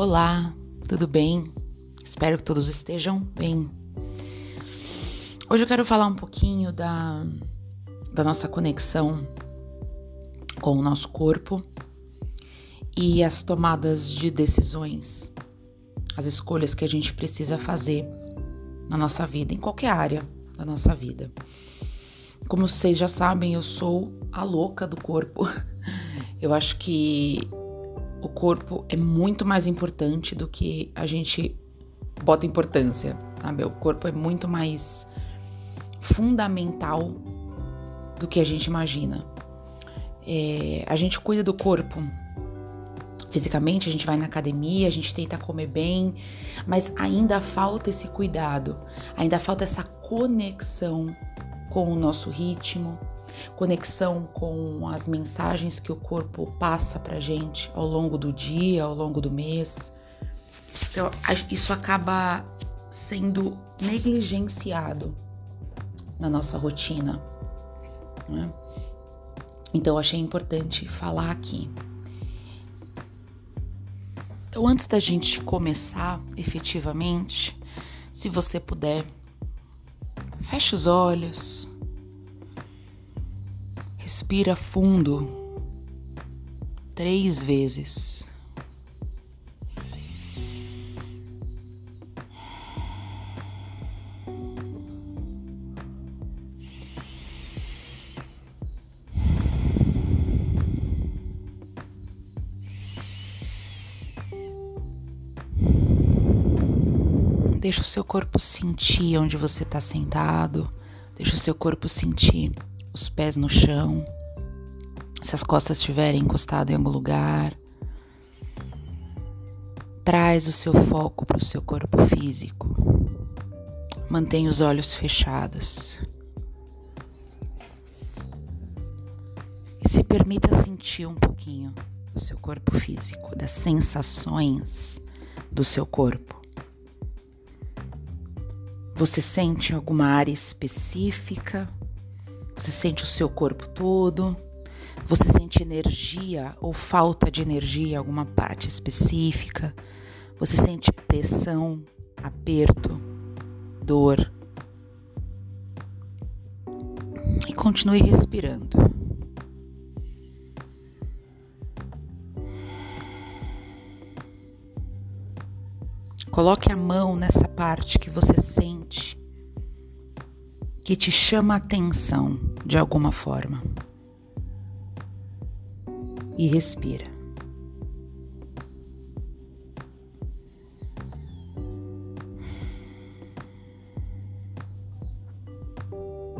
Olá, tudo bem? Espero que todos estejam bem. Hoje eu quero falar um pouquinho da, da nossa conexão com o nosso corpo e as tomadas de decisões, as escolhas que a gente precisa fazer na nossa vida, em qualquer área da nossa vida. Como vocês já sabem, eu sou a louca do corpo. Eu acho que o corpo é muito mais importante do que a gente bota importância, sabe? O corpo é muito mais fundamental do que a gente imagina. É, a gente cuida do corpo fisicamente, a gente vai na academia, a gente tenta comer bem, mas ainda falta esse cuidado, ainda falta essa conexão com o nosso ritmo, conexão com as mensagens que o corpo passa pra gente ao longo do dia, ao longo do mês. Então, isso acaba sendo negligenciado na nossa rotina. Né? Então, achei importante falar aqui. Então, antes da gente começar efetivamente, se você puder, feche os olhos Respira fundo três vezes. Deixa o seu corpo sentir onde você está sentado. Deixa o seu corpo sentir os pés no chão, se as costas estiverem encostadas em algum lugar. Traz o seu foco para o seu corpo físico. Mantenha os olhos fechados. E se permita sentir um pouquinho do seu corpo físico, das sensações do seu corpo. Você sente alguma área específica você sente o seu corpo todo. Você sente energia ou falta de energia em alguma parte específica. Você sente pressão, aperto, dor. E continue respirando. Coloque a mão nessa parte que você sente que te chama a atenção de alguma forma. E respira.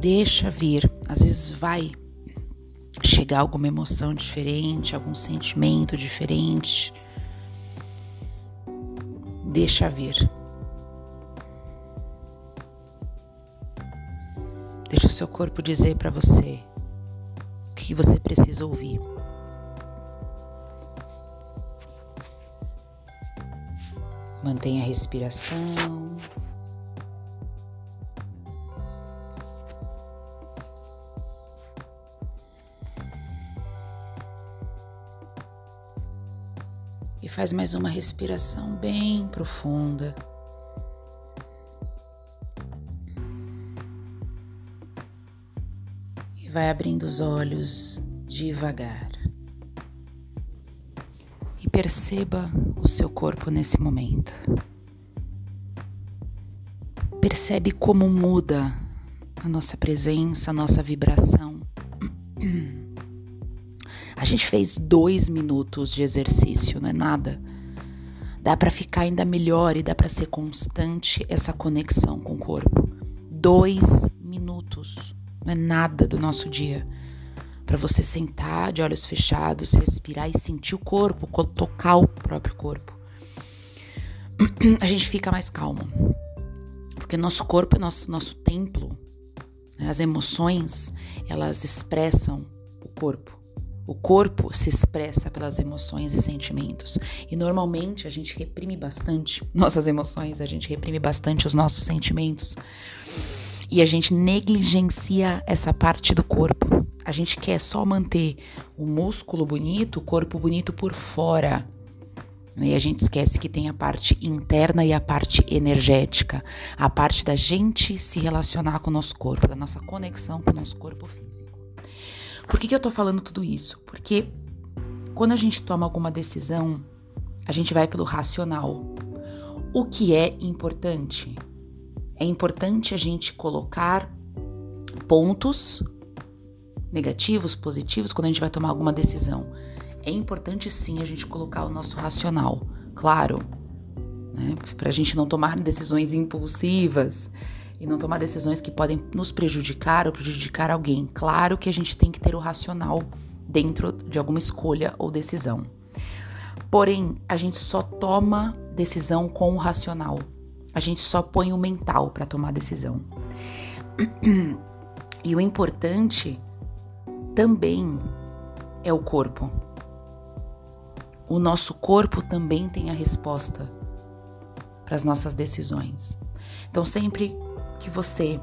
Deixa vir, às vezes vai chegar alguma emoção diferente, algum sentimento diferente. Deixa vir. Deixa o seu corpo dizer para você o que você precisa ouvir. Mantenha a respiração. E faz mais uma respiração bem profunda. Vai abrindo os olhos devagar. E perceba o seu corpo nesse momento. Percebe como muda a nossa presença, a nossa vibração. A gente fez dois minutos de exercício, não é nada. Dá para ficar ainda melhor e dá para ser constante essa conexão com o corpo. Dois minutos não é nada do nosso dia. Para você sentar de olhos fechados, respirar e sentir o corpo, tocar o próprio corpo. A gente fica mais calmo. Porque nosso corpo é nosso, nosso templo. Né? As emoções, elas expressam o corpo. O corpo se expressa pelas emoções e sentimentos. E normalmente a gente reprime bastante nossas emoções, a gente reprime bastante os nossos sentimentos e a gente negligencia essa parte do corpo. A gente quer só manter o músculo bonito, o corpo bonito por fora. E a gente esquece que tem a parte interna e a parte energética, a parte da gente se relacionar com o nosso corpo, da nossa conexão com o nosso corpo físico. Por que, que eu tô falando tudo isso? Porque quando a gente toma alguma decisão, a gente vai pelo racional. O que é importante? É importante a gente colocar pontos negativos, positivos, quando a gente vai tomar alguma decisão. É importante sim a gente colocar o nosso racional, claro, né? para a gente não tomar decisões impulsivas e não tomar decisões que podem nos prejudicar ou prejudicar alguém. Claro que a gente tem que ter o racional dentro de alguma escolha ou decisão. Porém, a gente só toma decisão com o racional. A gente só põe o mental para tomar decisão. E o importante também é o corpo. O nosso corpo também tem a resposta para as nossas decisões. Então, sempre que você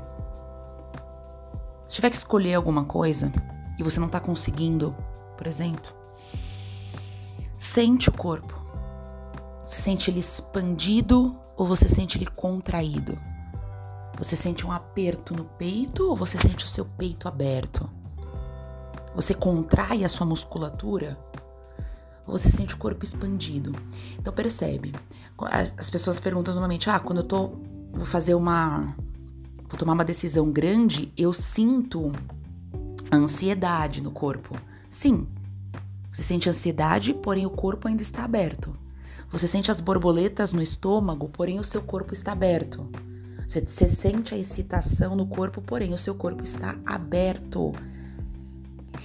tiver que escolher alguma coisa e você não está conseguindo, por exemplo, sente o corpo. Você sente ele expandido ou você sente ele contraído? Você sente um aperto no peito ou você sente o seu peito aberto? Você contrai a sua musculatura? Ou você sente o corpo expandido? Então percebe. As pessoas perguntam normalmente: "Ah, quando eu tô vou fazer uma vou tomar uma decisão grande, eu sinto ansiedade no corpo". Sim. Você sente ansiedade, porém o corpo ainda está aberto. Você sente as borboletas no estômago, porém o seu corpo está aberto. Você, sente a excitação no corpo, porém o seu corpo está aberto.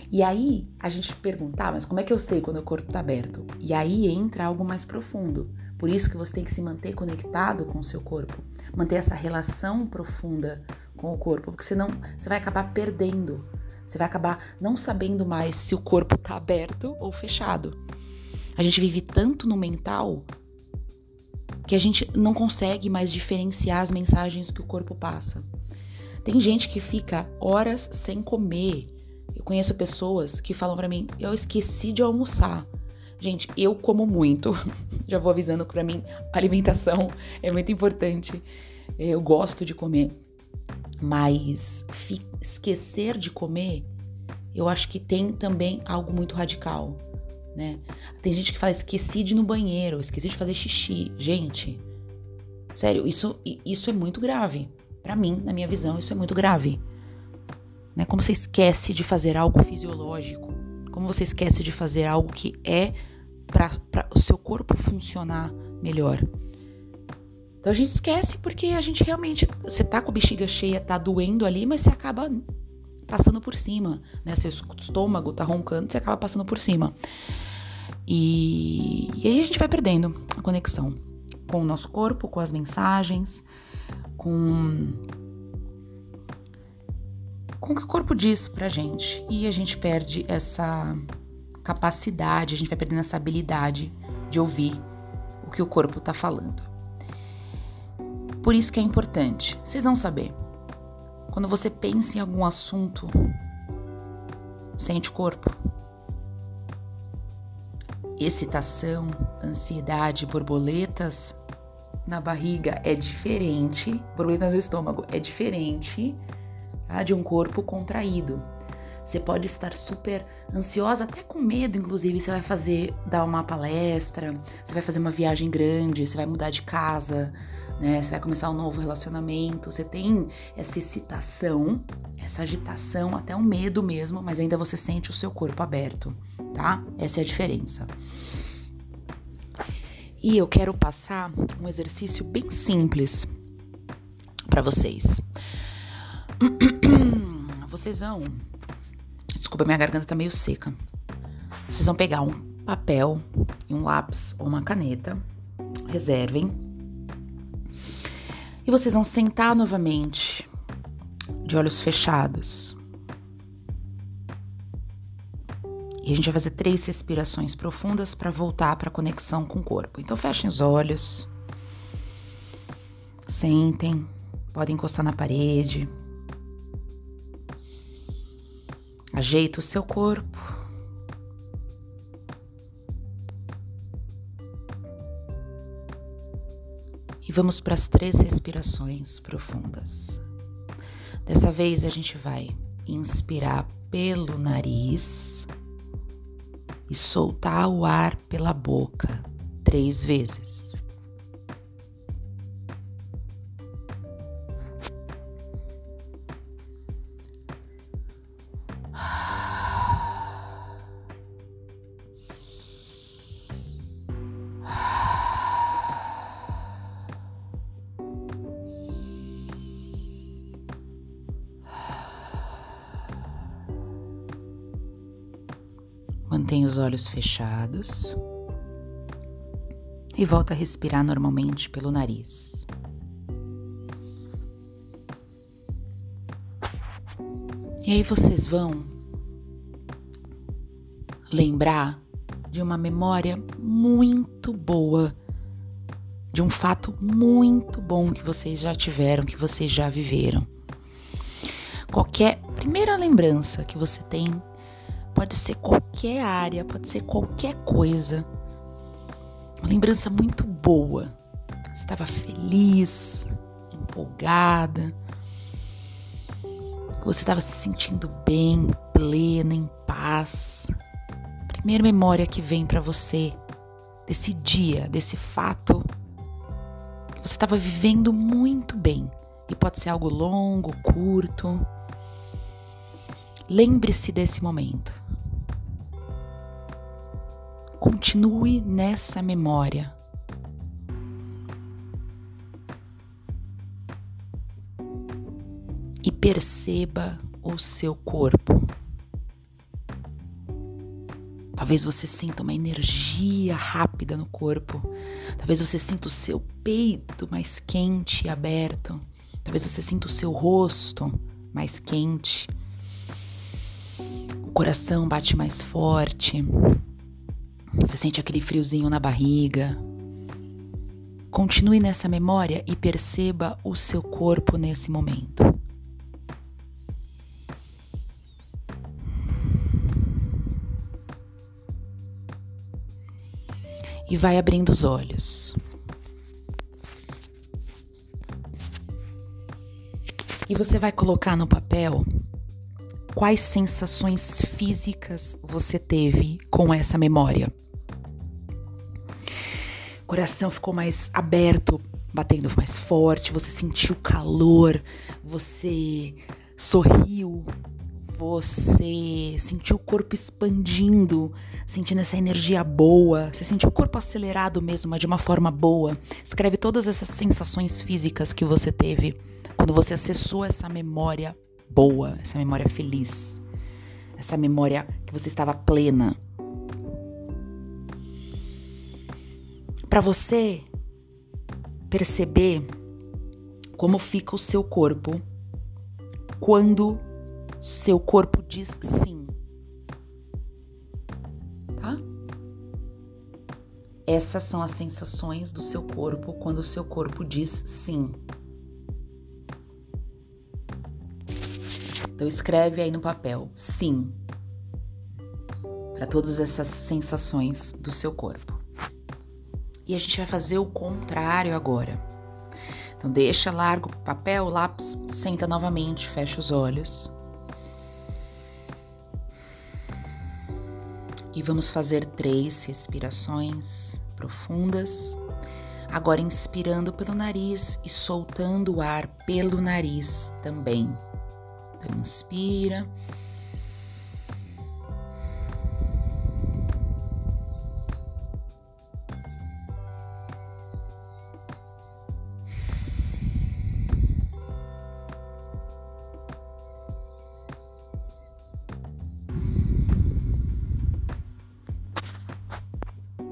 E aí a gente pergunta, ah, mas como é que eu sei quando o corpo está aberto? E aí entra algo mais profundo. Por isso que você tem que se manter conectado com o seu corpo, manter essa relação profunda com o corpo, porque senão você vai acabar perdendo. Você vai acabar não sabendo mais se o corpo está aberto ou fechado. A gente vive tanto no mental que a gente não consegue mais diferenciar as mensagens que o corpo passa. Tem gente que fica horas sem comer. Eu conheço pessoas que falam para mim: "Eu esqueci de almoçar". Gente, eu como muito. Já vou avisando para mim, alimentação é muito importante. Eu gosto de comer. Mas esquecer de comer, eu acho que tem também algo muito radical né? Tem gente que fala, esqueci de ir no banheiro, esqueci de fazer xixi. Gente, sério, isso, isso é muito grave. Para mim, na minha visão, isso é muito grave. Né? Como você esquece de fazer algo fisiológico, como você esquece de fazer algo que é para o seu corpo funcionar melhor. Então a gente esquece porque a gente realmente. Você tá com a bexiga cheia, tá doendo ali, mas você acaba passando por cima, né? Seu estômago tá roncando, você acaba passando por cima. E, e aí a gente vai perdendo a conexão com o nosso corpo, com as mensagens, com com o que o corpo diz pra gente. E a gente perde essa capacidade, a gente vai perdendo essa habilidade de ouvir o que o corpo tá falando. Por isso que é importante. Vocês vão saber. Quando você pensa em algum assunto, sente o corpo. Excitação, ansiedade, borboletas na barriga é diferente, borboletas no estômago é diferente tá, de um corpo contraído. Você pode estar super ansiosa, até com medo, inclusive. Você vai fazer, dar uma palestra, você vai fazer uma viagem grande, você vai mudar de casa, né? Você vai começar um novo relacionamento, você tem essa excitação, essa agitação, até um medo mesmo, mas ainda você sente o seu corpo aberto, tá? Essa é a diferença. E eu quero passar um exercício bem simples para vocês. Vocês vão. Desculpa, minha garganta tá meio seca. Vocês vão pegar um papel e um lápis ou uma caneta. Reservem e vocês vão sentar novamente, de olhos fechados. E a gente vai fazer três respirações profundas para voltar para a conexão com o corpo. Então fechem os olhos. Sentem, podem encostar na parede. Ajeita o seu corpo. Vamos para as três respirações profundas. Dessa vez a gente vai inspirar pelo nariz e soltar o ar pela boca três vezes. Mantenha os olhos fechados e volta a respirar normalmente pelo nariz. E aí vocês vão lembrar de uma memória muito boa, de um fato muito bom que vocês já tiveram, que vocês já viveram. Qualquer primeira lembrança que você tem Pode ser qualquer área, pode ser qualquer coisa. Uma lembrança muito boa. Estava feliz, empolgada. Você estava se sentindo bem, plena, em paz. Primeira memória que vem para você desse dia, desse fato que você estava vivendo muito bem. E pode ser algo longo, curto. Lembre-se desse momento. Continue nessa memória. E perceba o seu corpo. Talvez você sinta uma energia rápida no corpo. Talvez você sinta o seu peito mais quente e aberto. Talvez você sinta o seu rosto mais quente o coração bate mais forte, você sente aquele friozinho na barriga. Continue nessa memória e perceba o seu corpo nesse momento. E vai abrindo os olhos. E você vai colocar no papel quais sensações físicas você teve com essa memória. O coração ficou mais aberto, batendo mais forte, você sentiu calor, você sorriu, você sentiu o corpo expandindo, sentindo essa energia boa, você sentiu o corpo acelerado mesmo, mas de uma forma boa. Escreve todas essas sensações físicas que você teve quando você acessou essa memória boa, essa memória feliz, essa memória que você estava plena. Para você perceber como fica o seu corpo quando seu corpo diz sim. Tá? Essas são as sensações do seu corpo quando o seu corpo diz sim. Então escreve aí no papel sim para todas essas sensações do seu corpo. E a gente vai fazer o contrário agora. Então deixa largo o papel, lápis, senta novamente, fecha os olhos. E vamos fazer três respirações profundas. Agora inspirando pelo nariz e soltando o ar pelo nariz também. Então, inspira.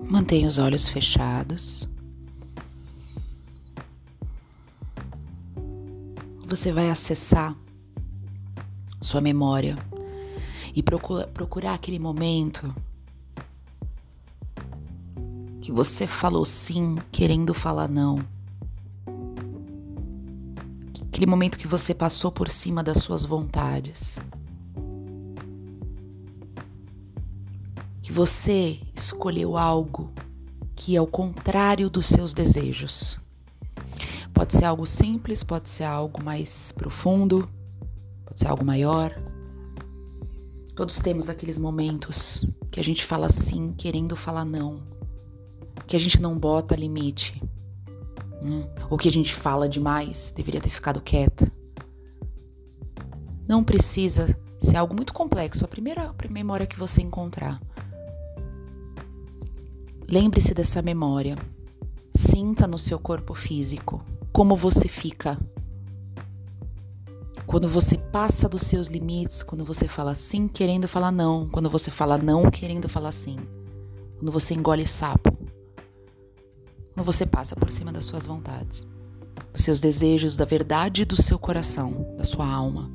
Mantenha os olhos fechados. Você vai acessar sua memória e procura, procurar aquele momento que você falou sim querendo falar não. Aquele momento que você passou por cima das suas vontades. Que você escolheu algo que é o contrário dos seus desejos. Pode ser algo simples, pode ser algo mais profundo, pode ser algo maior. Todos temos aqueles momentos que a gente fala sim querendo falar não, que a gente não bota limite, hum, ou que a gente fala demais, deveria ter ficado quieta. Não precisa ser algo muito complexo, a primeira memória que você encontrar. Lembre-se dessa memória. Sinta no seu corpo físico como você fica quando você passa dos seus limites, quando você fala sim querendo falar não, quando você fala não querendo falar sim, quando você engole sapo, quando você passa por cima das suas vontades, dos seus desejos, da verdade do seu coração, da sua alma.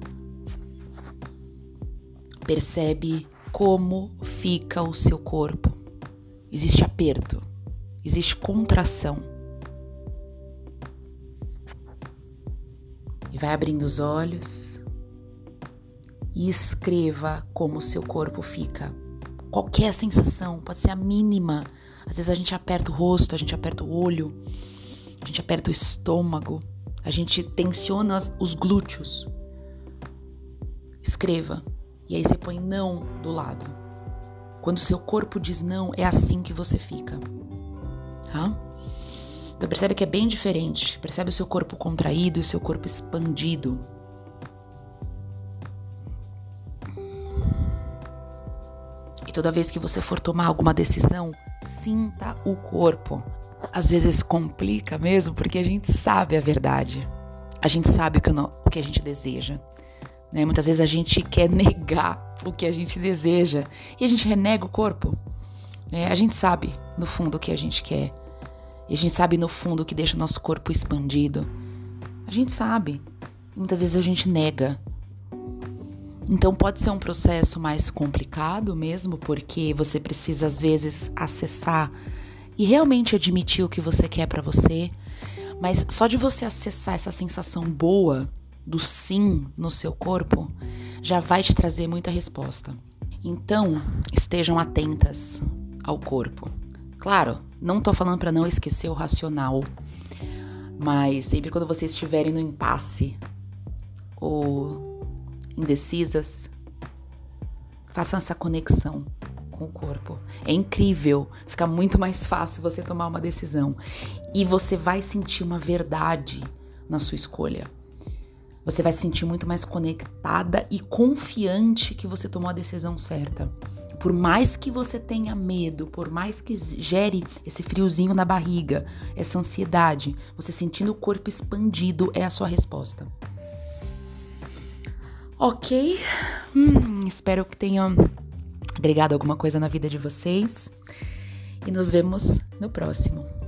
Percebe como fica o seu corpo. Existe aperto, existe contração vai abrindo os olhos e escreva como o seu corpo fica. Qualquer sensação, pode ser a mínima. Às vezes a gente aperta o rosto, a gente aperta o olho, a gente aperta o estômago, a gente tensiona os glúteos. Escreva. E aí você põe não do lado. Quando o seu corpo diz não, é assim que você fica. Tá? Então percebe que é bem diferente. Percebe o seu corpo contraído e o seu corpo expandido. E toda vez que você for tomar alguma decisão, sinta o corpo. Às vezes complica mesmo porque a gente sabe a verdade. A gente sabe o que, a gente deseja. Né? Muitas vezes a gente quer negar o que a gente deseja e a gente renega o corpo. Né? A gente sabe, no fundo, o que a gente quer. E a gente sabe no fundo que deixa nosso corpo expandido. A gente sabe. Muitas vezes a gente nega. Então pode ser um processo mais complicado mesmo, porque você precisa às vezes acessar e realmente admitir o que você quer para você. Mas só de você acessar essa sensação boa do sim no seu corpo já vai te trazer muita resposta. Então, estejam atentas ao corpo. Claro, não tô falando para não esquecer o racional, mas sempre quando vocês estiverem no impasse ou indecisas, façam essa conexão com o corpo. É incrível, fica muito mais fácil você tomar uma decisão e você vai sentir uma verdade na sua escolha. Você vai se sentir muito mais conectada e confiante que você tomou a decisão certa. Por mais que você tenha medo, por mais que gere esse friozinho na barriga, essa ansiedade, você sentindo o corpo expandido é a sua resposta. Ok? Hum, espero que tenham agregado alguma coisa na vida de vocês. E nos vemos no próximo.